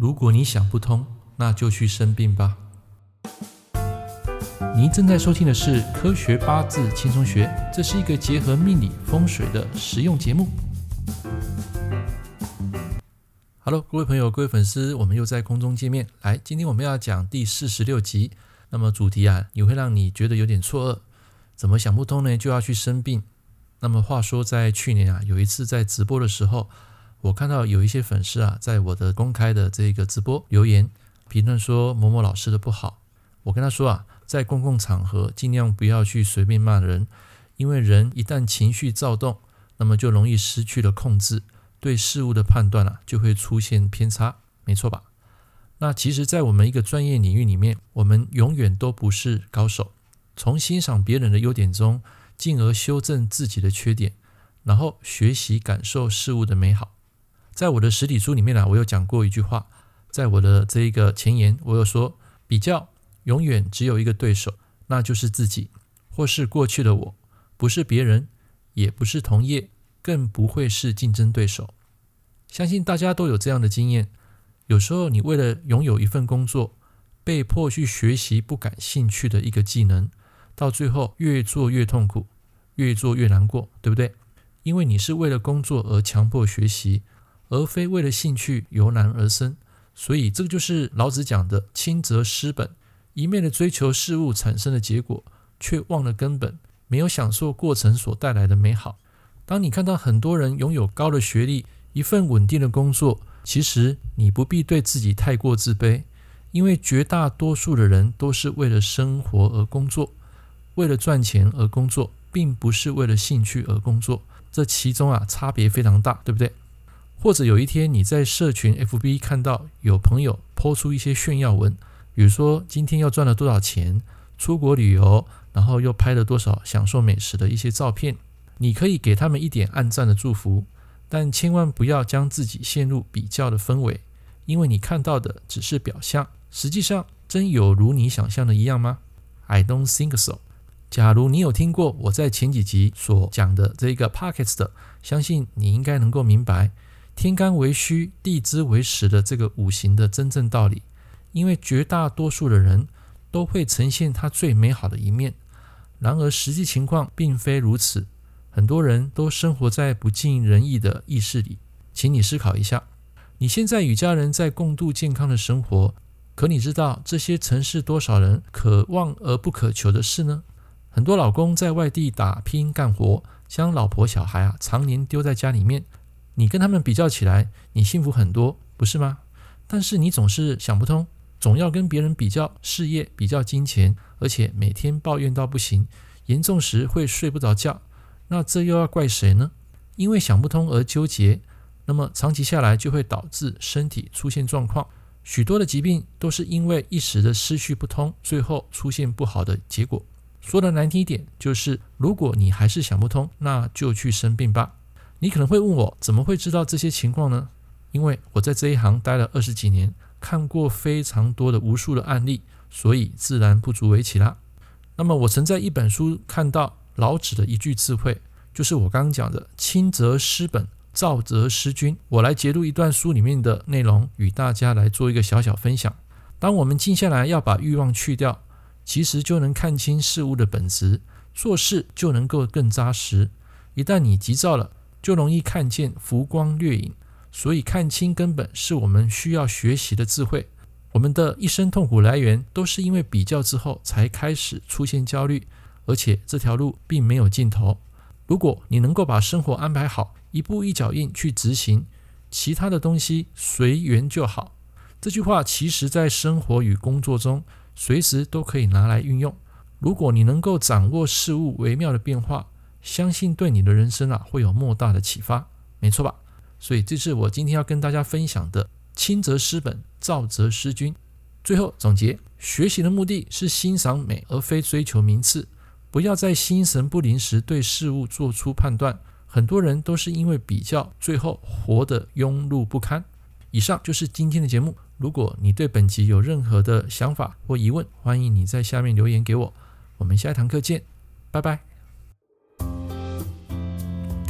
如果你想不通，那就去生病吧。您正在收听的是《科学八字轻松学》，这是一个结合命理风水的实用节目。Hello，各位朋友，各位粉丝，我们又在空中见面。来，今天我们要讲第四十六集。那么主题啊，也会让你觉得有点错愕，怎么想不通呢？就要去生病。那么话说，在去年啊，有一次在直播的时候，我看到有一些粉丝啊，在我的公开的这个直播留言评论说某某老师的不好。我跟他说啊，在公共场合尽量不要去随便骂人，因为人一旦情绪躁动，那么就容易失去了控制。对事物的判断啊，就会出现偏差，没错吧？那其实，在我们一个专业领域里面，我们永远都不是高手。从欣赏别人的优点中，进而修正自己的缺点，然后学习感受事物的美好。在我的实体书里面呢，我有讲过一句话，在我的这一个前言，我有说，比较永远只有一个对手，那就是自己，或是过去的我，不是别人，也不是同业。更不会是竞争对手。相信大家都有这样的经验：有时候你为了拥有一份工作，被迫去学习不感兴趣的一个技能，到最后越做越痛苦，越做越难过，对不对？因为你是为了工作而强迫学习，而非为了兴趣由然而生。所以这个就是老子讲的“轻则失本”，一味的追求事物产生的结果，却忘了根本，没有享受过程所带来的美好。当你看到很多人拥有高的学历、一份稳定的工作，其实你不必对自己太过自卑，因为绝大多数的人都是为了生活而工作，为了赚钱而工作，并不是为了兴趣而工作。这其中啊差别非常大，对不对？或者有一天你在社群 FB 看到有朋友抛出一些炫耀文，比如说今天又赚了多少钱，出国旅游，然后又拍了多少享受美食的一些照片。你可以给他们一点暗赞的祝福，但千万不要将自己陷入比较的氛围，因为你看到的只是表象，实际上真有如你想象的一样吗？I don't think so。假如你有听过我在前几集所讲的这个 Podcast，相信你应该能够明白“天干为虚，地支为实”的这个五行的真正道理。因为绝大多数的人都会呈现他最美好的一面，然而实际情况并非如此。很多人都生活在不尽人意的意识里，请你思考一下，你现在与家人在共度健康的生活，可你知道这些曾是多少人可望而不可求的事呢？很多老公在外地打拼干活，将老婆小孩啊常年丢在家里面，你跟他们比较起来，你幸福很多，不是吗？但是你总是想不通，总要跟别人比较事业、比较金钱，而且每天抱怨到不行，严重时会睡不着觉。那这又要怪谁呢？因为想不通而纠结，那么长期下来就会导致身体出现状况。许多的疾病都是因为一时的思绪不通，最后出现不好的结果。说的难听一点，就是如果你还是想不通，那就去生病吧。你可能会问我，怎么会知道这些情况呢？因为我在这一行待了二十几年，看过非常多的无数的案例，所以自然不足为奇啦。那么我曾在一本书看到。老子的一句智慧，就是我刚刚讲的“轻则失本，躁则失君”。我来节录一段书里面的内容，与大家来做一个小小分享。当我们静下来，要把欲望去掉，其实就能看清事物的本质，做事就能够更扎实。一旦你急躁了，就容易看见浮光掠影。所以，看清根本是我们需要学习的智慧。我们的一生痛苦来源，都是因为比较之后才开始出现焦虑。而且这条路并没有尽头。如果你能够把生活安排好，一步一脚印去执行，其他的东西随缘就好。这句话其实在生活与工作中随时都可以拿来运用。如果你能够掌握事物微妙的变化，相信对你的人生啊会有莫大的启发，没错吧？所以这是我今天要跟大家分享的：轻则失本，躁则失君。最后总结，学习的目的是欣赏美，而非追求名次。不要在心神不宁时对事物做出判断。很多人都是因为比较，最后活得庸碌不堪。以上就是今天的节目。如果你对本集有任何的想法或疑问，欢迎你在下面留言给我。我们下一堂课见，拜拜。